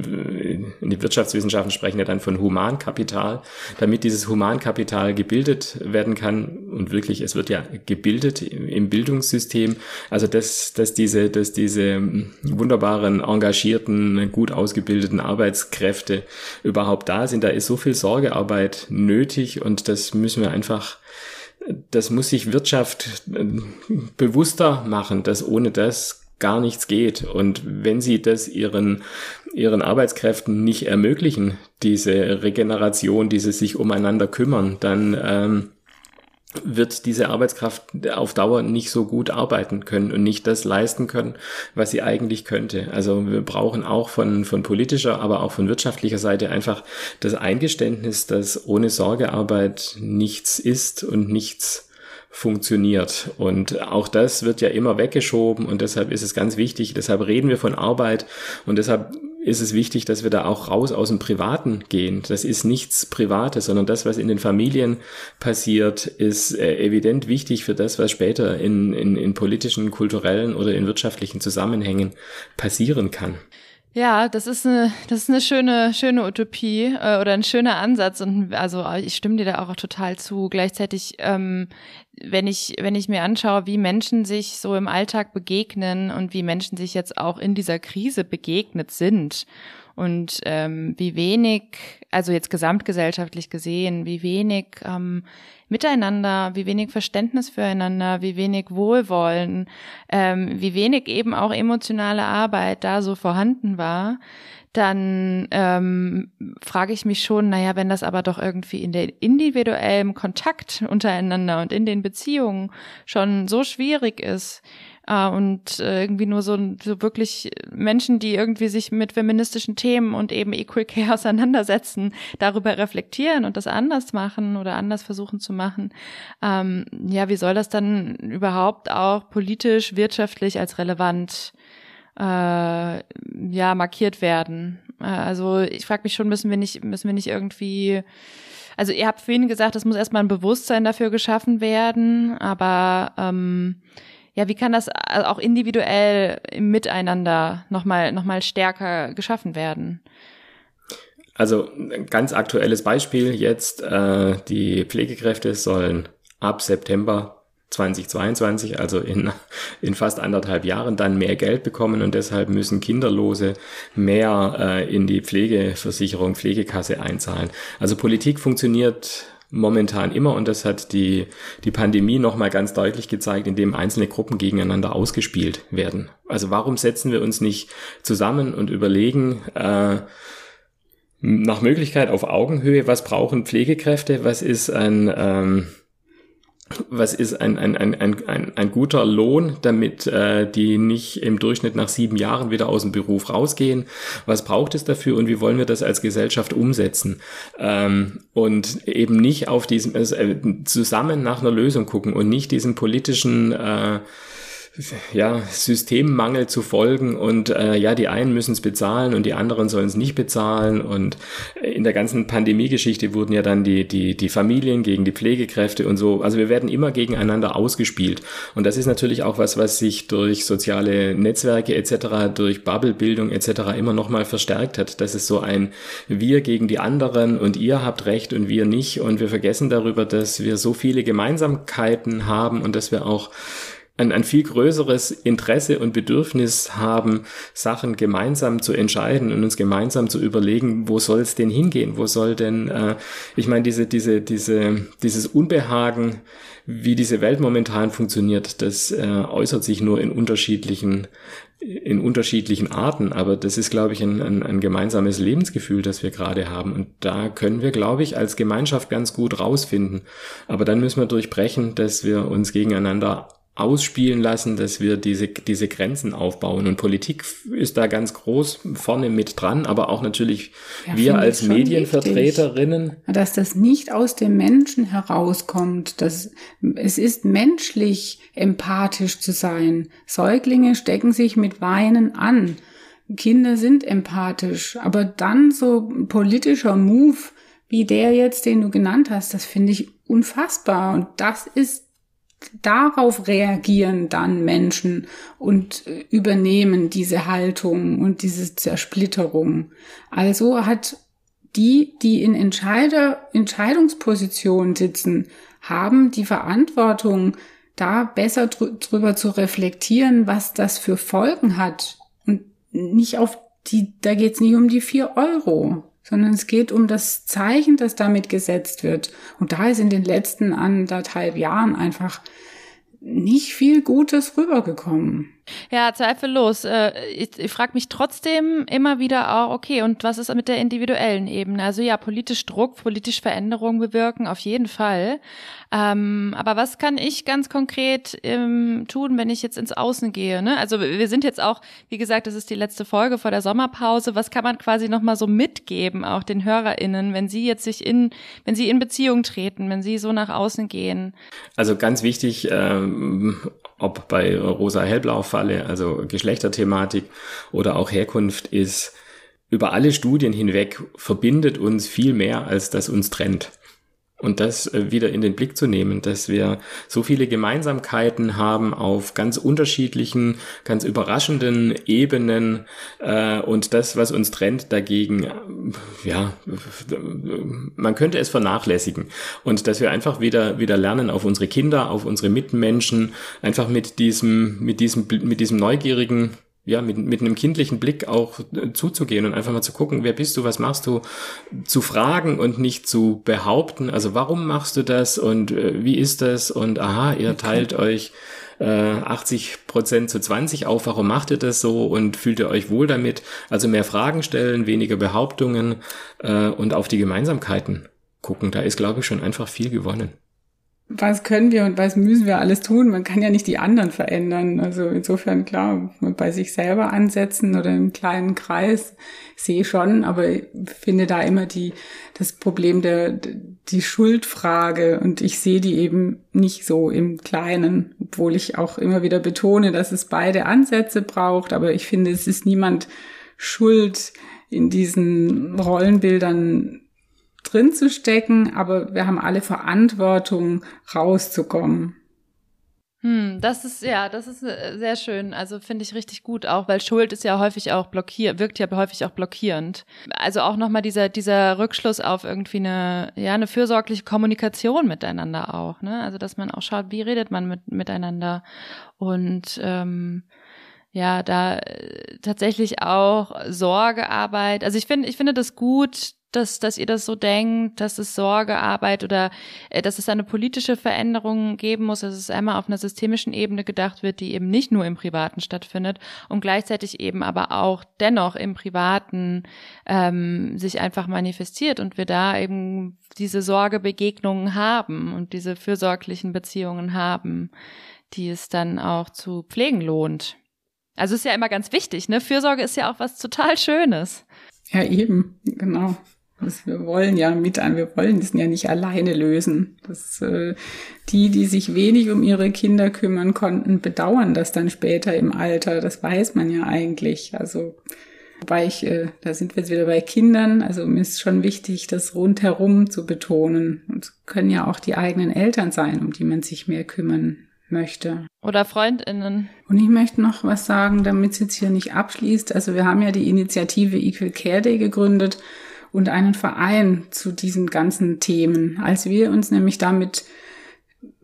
die Wirtschaftswissenschaften sprechen ja dann von Humankapital, damit dieses Humankapital gebildet werden kann und wirklich, es wird ja gebildet im Bildungssystem, also dass, dass diese, dass diese wunderbaren, engagierten, gut ausgebildeten Arbeitskräfte überhaupt da sind, da ist so viel Sorgearbeit nötig und das müssen wir einfach das muss sich Wirtschaft äh, bewusster machen, dass ohne das gar nichts geht. Und wenn sie das ihren, ihren Arbeitskräften nicht ermöglichen, diese Regeneration, dieses sich umeinander kümmern, dann, ähm, wird diese Arbeitskraft auf Dauer nicht so gut arbeiten können und nicht das leisten können, was sie eigentlich könnte. Also wir brauchen auch von, von politischer, aber auch von wirtschaftlicher Seite einfach das Eingeständnis, dass ohne Sorgearbeit nichts ist und nichts funktioniert. Und auch das wird ja immer weggeschoben und deshalb ist es ganz wichtig, deshalb reden wir von Arbeit und deshalb ist es wichtig, dass wir da auch raus aus dem Privaten gehen. Das ist nichts Privates, sondern das, was in den Familien passiert, ist äh, evident wichtig für das, was später in, in, in politischen, kulturellen oder in wirtschaftlichen Zusammenhängen passieren kann. Ja, das ist eine, das ist eine schöne, schöne Utopie äh, oder ein schöner Ansatz und also ich stimme dir da auch total zu. Gleichzeitig, ähm, wenn ich, wenn ich mir anschaue, wie Menschen sich so im Alltag begegnen und wie Menschen sich jetzt auch in dieser Krise begegnet sind und ähm, wie wenig, also jetzt gesamtgesellschaftlich gesehen, wie wenig ähm, Miteinander, wie wenig Verständnis füreinander, wie wenig Wohlwollen, ähm, wie wenig eben auch emotionale Arbeit da so vorhanden war, dann ähm, frage ich mich schon, naja, wenn das aber doch irgendwie in der individuellen Kontakt untereinander und in den Beziehungen schon so schwierig ist, äh, und äh, irgendwie nur so, so wirklich Menschen, die irgendwie sich mit feministischen Themen und eben Equal Care auseinandersetzen, darüber reflektieren und das anders machen oder anders versuchen zu machen. Ähm, ja, wie soll das dann überhaupt auch politisch, wirtschaftlich als relevant äh, ja markiert werden? Äh, also ich frage mich schon, müssen wir nicht, müssen wir nicht irgendwie also ihr habt vorhin gesagt, es muss erstmal ein Bewusstsein dafür geschaffen werden, aber ähm, ja, wie kann das äh, auch individuell im Miteinander nochmal noch mal stärker geschaffen werden? Also ein ganz aktuelles Beispiel jetzt, äh, die Pflegekräfte sollen ab September 2022, also in, in fast anderthalb Jahren, dann mehr Geld bekommen und deshalb müssen Kinderlose mehr äh, in die Pflegeversicherung, Pflegekasse einzahlen. Also Politik funktioniert momentan immer und das hat die, die Pandemie nochmal ganz deutlich gezeigt, indem einzelne Gruppen gegeneinander ausgespielt werden. Also warum setzen wir uns nicht zusammen und überlegen, äh, nach Möglichkeit auf Augenhöhe, was brauchen Pflegekräfte, was ist ein ähm, was ist ein, ein, ein, ein, ein guter Lohn, damit äh, die nicht im Durchschnitt nach sieben Jahren wieder aus dem Beruf rausgehen? Was braucht es dafür und wie wollen wir das als Gesellschaft umsetzen? Ähm, und eben nicht auf diesem äh, zusammen nach einer Lösung gucken und nicht diesen politischen äh, ja, Systemmangel zu folgen und äh, ja, die einen müssen es bezahlen und die anderen sollen es nicht bezahlen und in der ganzen Pandemiegeschichte wurden ja dann die, die, die Familien gegen die Pflegekräfte und so, also wir werden immer gegeneinander ausgespielt und das ist natürlich auch was, was sich durch soziale Netzwerke etc., durch Bubblebildung etc. immer nochmal verstärkt hat, dass es so ein Wir gegen die anderen und ihr habt Recht und wir nicht und wir vergessen darüber, dass wir so viele Gemeinsamkeiten haben und dass wir auch ein, ein viel größeres Interesse und Bedürfnis haben, Sachen gemeinsam zu entscheiden und uns gemeinsam zu überlegen, wo soll es denn hingehen? Wo soll denn, äh, ich meine, diese, diese, diese, dieses Unbehagen, wie diese Welt momentan funktioniert, das äh, äußert sich nur in unterschiedlichen in unterschiedlichen Arten, aber das ist, glaube ich, ein, ein, ein gemeinsames Lebensgefühl, das wir gerade haben. Und da können wir, glaube ich, als Gemeinschaft ganz gut rausfinden. Aber dann müssen wir durchbrechen, dass wir uns gegeneinander ausspielen lassen, dass wir diese, diese Grenzen aufbauen. Und Politik ist da ganz groß vorne mit dran, aber auch natürlich ja, wir als Medienvertreterinnen. Wichtig, dass das nicht aus dem Menschen herauskommt. Dass, es ist menschlich, empathisch zu sein. Säuglinge stecken sich mit Weinen an. Kinder sind empathisch. Aber dann so politischer Move, wie der jetzt, den du genannt hast, das finde ich unfassbar. Und das ist darauf reagieren dann Menschen und äh, übernehmen diese Haltung und diese Zersplitterung. Also hat die, die in Entscheider, Entscheidungspositionen sitzen, haben die Verantwortung, da besser drüber zu reflektieren, was das für Folgen hat. Und nicht auf die, da geht's nicht um die vier Euro, sondern es geht um das Zeichen, das damit gesetzt wird. Und da ist in den letzten anderthalb Jahren einfach nicht viel Gutes rübergekommen. Ja, zweifellos. Äh, ich, ich frage mich trotzdem immer wieder auch, okay, und was ist mit der individuellen Ebene? Also ja, politisch Druck, politisch Veränderung bewirken, auf jeden Fall. Ähm, aber was kann ich ganz konkret ähm, tun, wenn ich jetzt ins Außen gehe? Ne? Also wir sind jetzt auch, wie gesagt, das ist die letzte Folge vor der Sommerpause. Was kann man quasi nochmal so mitgeben, auch den HörerInnen, wenn sie jetzt sich in, wenn sie in Beziehung treten, wenn sie so nach außen gehen? Also ganz wichtig, ähm, ob bei rosa-hellblau-Falle, also Geschlechterthematik oder auch Herkunft, ist über alle Studien hinweg verbindet uns viel mehr, als das uns trennt. Und das äh, wieder in den Blick zu nehmen, dass wir so viele Gemeinsamkeiten haben auf ganz unterschiedlichen, ganz überraschenden Ebenen äh, und das, was uns trennt, dagegen, äh, ja, man könnte es vernachlässigen. Und dass wir einfach wieder, wieder lernen, auf unsere Kinder, auf unsere Mitmenschen, einfach mit diesem, mit diesem, mit diesem neugierigen ja, mit, mit einem kindlichen Blick auch äh, zuzugehen und einfach mal zu gucken, wer bist du, was machst du, zu fragen und nicht zu behaupten, also warum machst du das und äh, wie ist das und aha, ihr teilt okay. euch äh, 80 Prozent zu 20 auf, warum macht ihr das so und fühlt ihr euch wohl damit? Also mehr Fragen stellen, weniger Behauptungen äh, und auf die Gemeinsamkeiten gucken, da ist, glaube ich, schon einfach viel gewonnen was können wir und was müssen wir alles tun? Man kann ja nicht die anderen verändern. Also insofern klar, bei sich selber ansetzen oder im kleinen Kreis sehe schon, aber ich finde da immer die, das Problem der, die Schuldfrage und ich sehe die eben nicht so im Kleinen, obwohl ich auch immer wieder betone, dass es beide Ansätze braucht, aber ich finde, es ist niemand schuld in diesen Rollenbildern drin zu stecken, aber wir haben alle Verantwortung, rauszukommen. Hm, das ist ja, das ist äh, sehr schön. Also finde ich richtig gut auch, weil Schuld ist ja häufig auch blockiert, wirkt ja häufig auch blockierend. Also auch nochmal dieser dieser Rückschluss auf irgendwie eine ja eine fürsorgliche Kommunikation miteinander auch. Ne? Also dass man auch schaut, wie redet man mit miteinander und ähm, ja, da äh, tatsächlich auch Sorgearbeit. Also ich finde, ich finde das gut, dass, dass ihr das so denkt, dass es Sorgearbeit oder äh, dass es eine politische Veränderung geben muss, dass es einmal auf einer systemischen Ebene gedacht wird, die eben nicht nur im Privaten stattfindet und gleichzeitig eben aber auch dennoch im Privaten ähm, sich einfach manifestiert und wir da eben diese Sorgebegegnungen haben und diese fürsorglichen Beziehungen haben, die es dann auch zu pflegen lohnt. Also ist ja immer ganz wichtig, ne? Fürsorge ist ja auch was total Schönes. Ja, eben, genau. Das, wir wollen ja mit an, wir wollen es ja nicht alleine lösen. Das, äh, die, die sich wenig um ihre Kinder kümmern konnten, bedauern das dann später im Alter. Das weiß man ja eigentlich. Also, wobei ich, äh, da sind wir jetzt wieder bei Kindern. Also mir ist schon wichtig, das rundherum zu betonen. Und es können ja auch die eigenen Eltern sein, um die man sich mehr kümmern möchte. Oder Freundinnen. Und ich möchte noch was sagen, damit es jetzt hier nicht abschließt. Also wir haben ja die Initiative Equal Care Day gegründet und einen Verein zu diesen ganzen Themen. Als wir uns nämlich damit,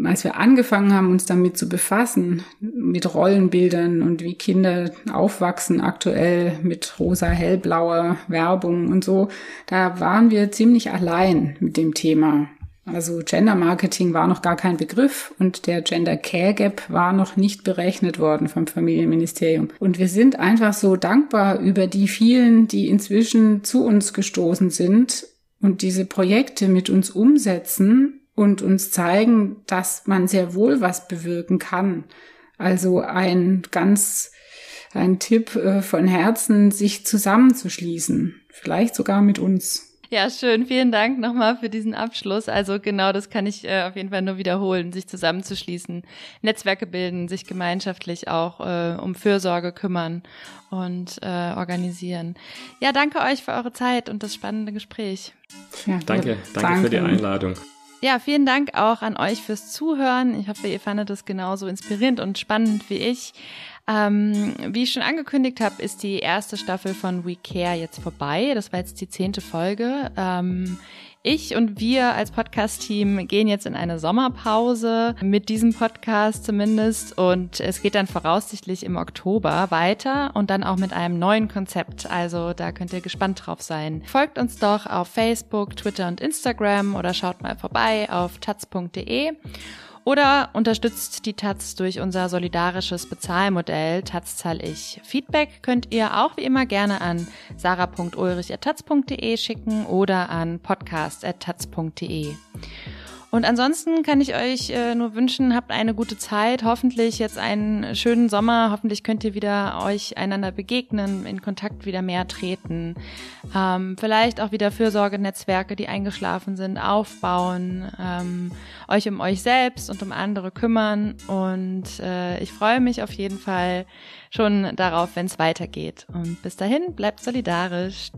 als wir angefangen haben, uns damit zu befassen, mit Rollenbildern und wie Kinder aufwachsen aktuell mit rosa, hellblauer Werbung und so, da waren wir ziemlich allein mit dem Thema. Also Gender Marketing war noch gar kein Begriff und der Gender Care Gap war noch nicht berechnet worden vom Familienministerium. Und wir sind einfach so dankbar über die vielen, die inzwischen zu uns gestoßen sind und diese Projekte mit uns umsetzen und uns zeigen, dass man sehr wohl was bewirken kann. Also ein ganz ein Tipp äh, von Herzen, sich zusammenzuschließen, vielleicht sogar mit uns. Ja, schön. Vielen Dank nochmal für diesen Abschluss. Also genau, das kann ich äh, auf jeden Fall nur wiederholen, sich zusammenzuschließen, Netzwerke bilden, sich gemeinschaftlich auch äh, um Fürsorge kümmern und äh, organisieren. Ja, danke euch für eure Zeit und das spannende Gespräch. Ja, danke, danke, danke für die Einladung. Ja, vielen Dank auch an euch fürs Zuhören. Ich hoffe, ihr fandet es genauso inspirierend und spannend wie ich. Ähm, wie ich schon angekündigt habe, ist die erste Staffel von We Care jetzt vorbei. Das war jetzt die zehnte Folge. Ähm, ich und wir als Podcast-Team gehen jetzt in eine Sommerpause mit diesem Podcast zumindest und es geht dann voraussichtlich im Oktober weiter und dann auch mit einem neuen Konzept. Also da könnt ihr gespannt drauf sein. Folgt uns doch auf Facebook, Twitter und Instagram oder schaut mal vorbei auf taz.de. Oder unterstützt die Taz durch unser solidarisches Bezahlmodell Taz zahl ich. Feedback könnt ihr auch wie immer gerne an sarah.ulrich.taz.de schicken oder an podcast.taz.de. Und ansonsten kann ich euch äh, nur wünschen, habt eine gute Zeit, hoffentlich jetzt einen schönen Sommer, hoffentlich könnt ihr wieder euch einander begegnen, in Kontakt wieder mehr treten, ähm, vielleicht auch wieder Fürsorgenetzwerke, die eingeschlafen sind, aufbauen, ähm, euch um euch selbst und um andere kümmern und äh, ich freue mich auf jeden Fall schon darauf, wenn es weitergeht. Und bis dahin, bleibt solidarisch.